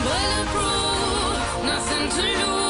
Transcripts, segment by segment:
Bulletproof, nothing to lose.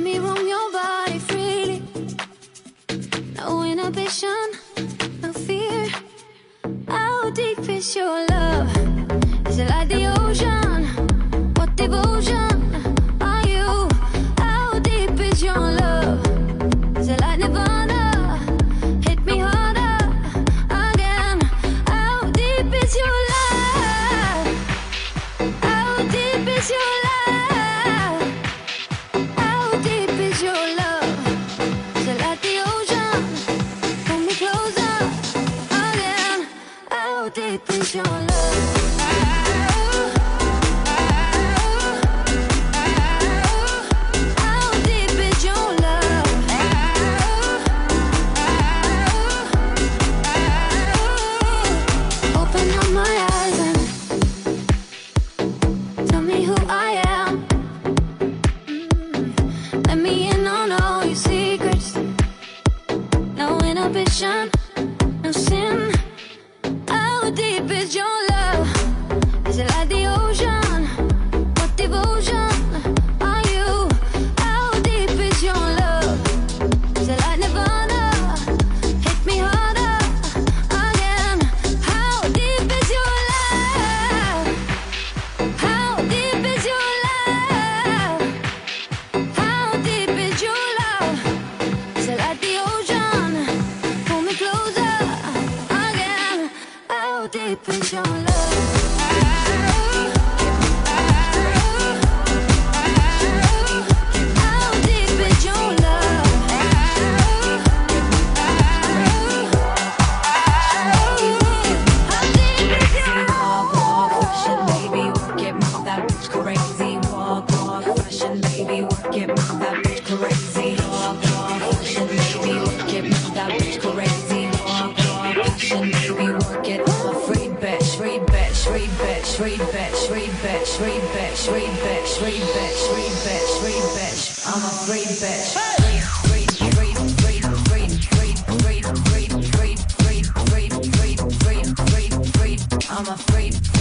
Let me roam your body freely. No inhibition, no fear. How deep is your love? Is it like the ocean? I'm a free bitch. Free, free, free, free, free, free, free, free, free, free, free, free, free, free, free.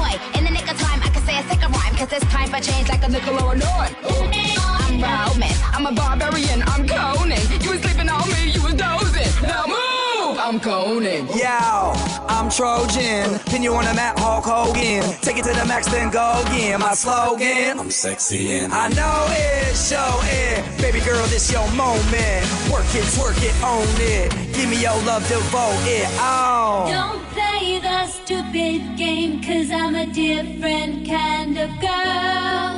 Be toy. In the nick of time, I can say a sick of rhyme, cause it's time for change like a nickel or a nine. I'm Roman, I'm a barbarian, I'm Conan. You was sleeping on me, you was dozing. Now move! I'm Conan. Yo, I'm Trojan. Pin you on the map, Hulk Hogan. Take it to the max, then go again. My slogan. I'm sexy and I know it, show it. Baby girl, this your moment. Work it, twerk it, own it. Give me your love, devote it. Oh. Don't play the stupid game, cause I'm a different kind of girl.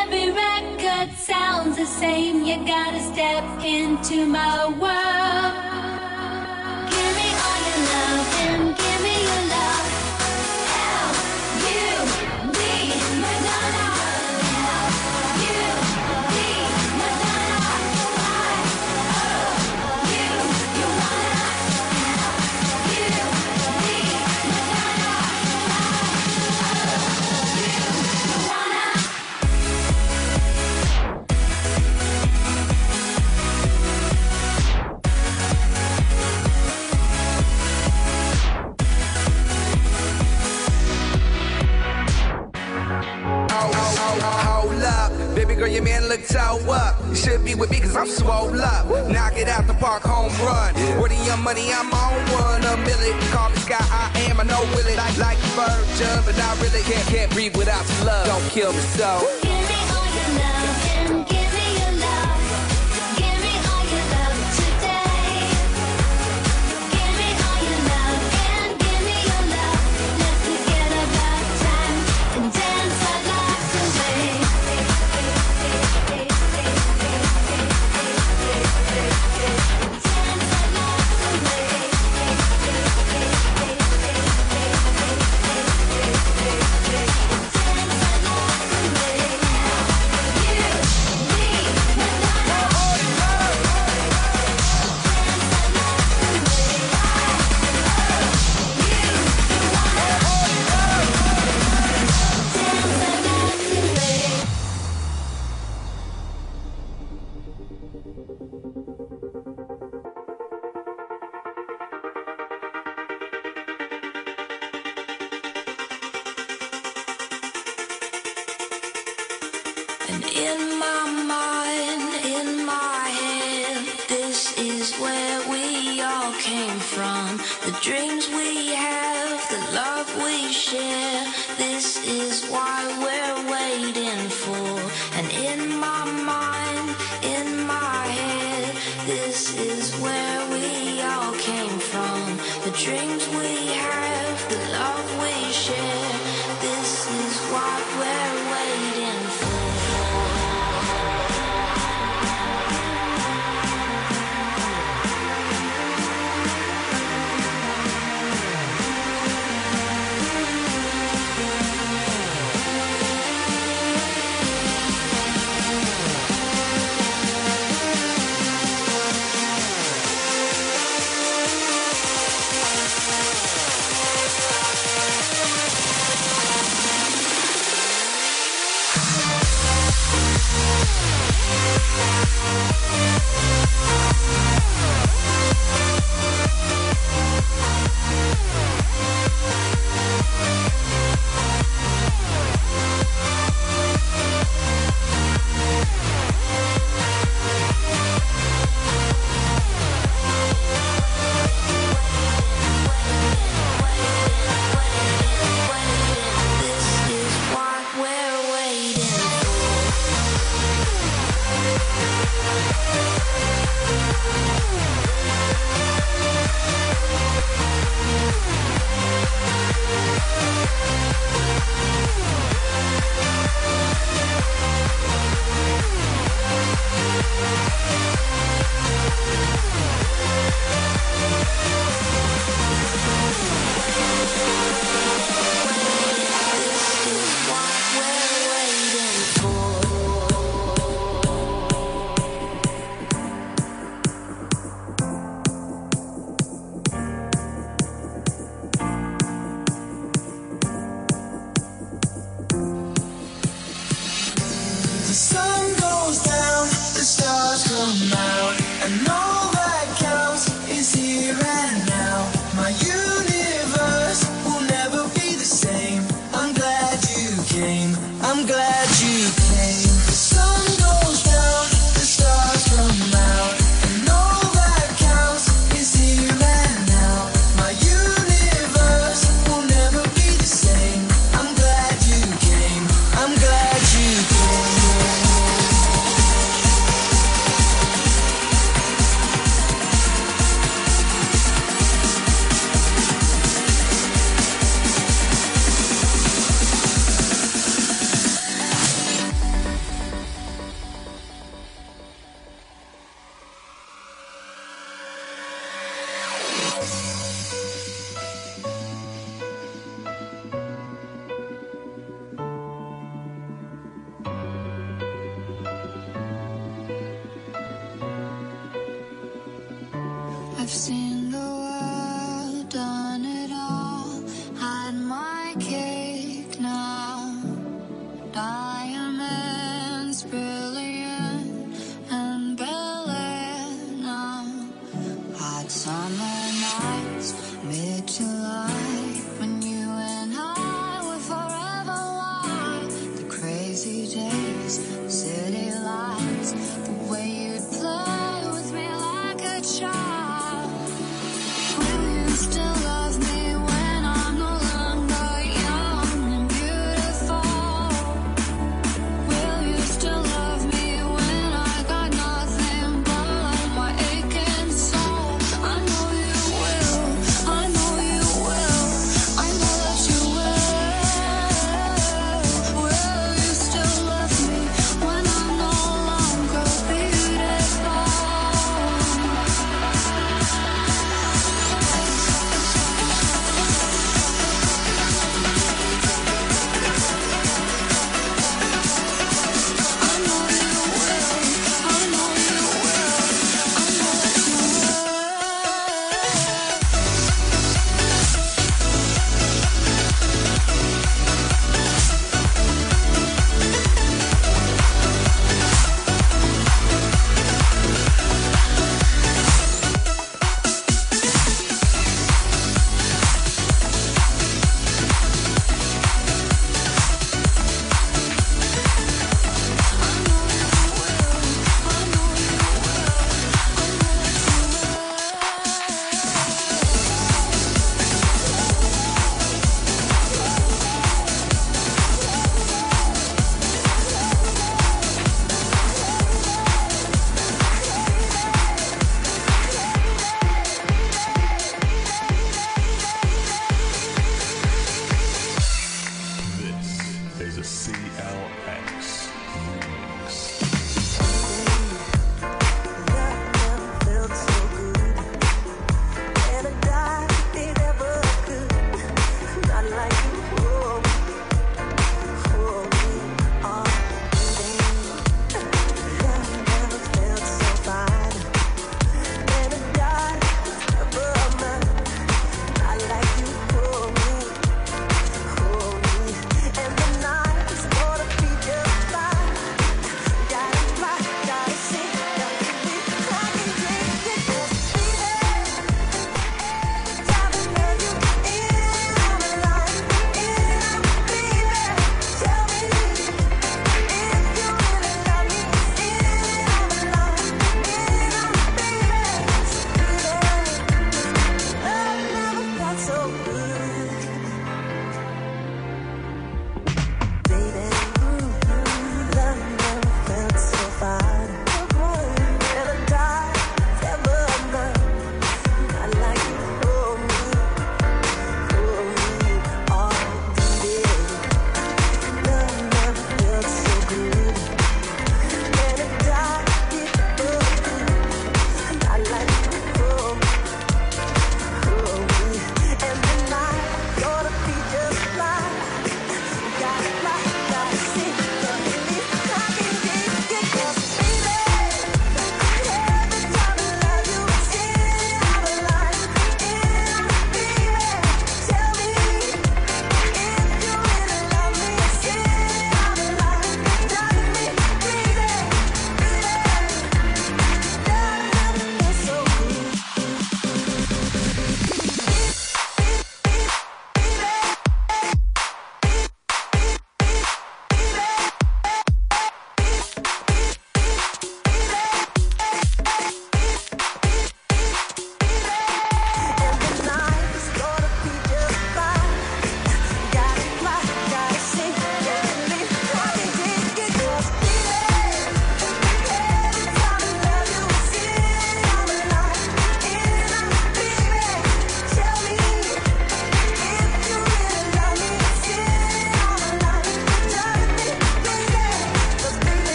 Every record sounds the same, you gotta step into my world. Girl, your man look toe up. You should be with me cause I'm swole up. Knock it out the park, home run. Where the young money, I'm on one. A million. Call me Sky, I am, I know will it. Like, like virgin, but I really can't, can't breathe without your love. Don't kill me so.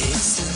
It's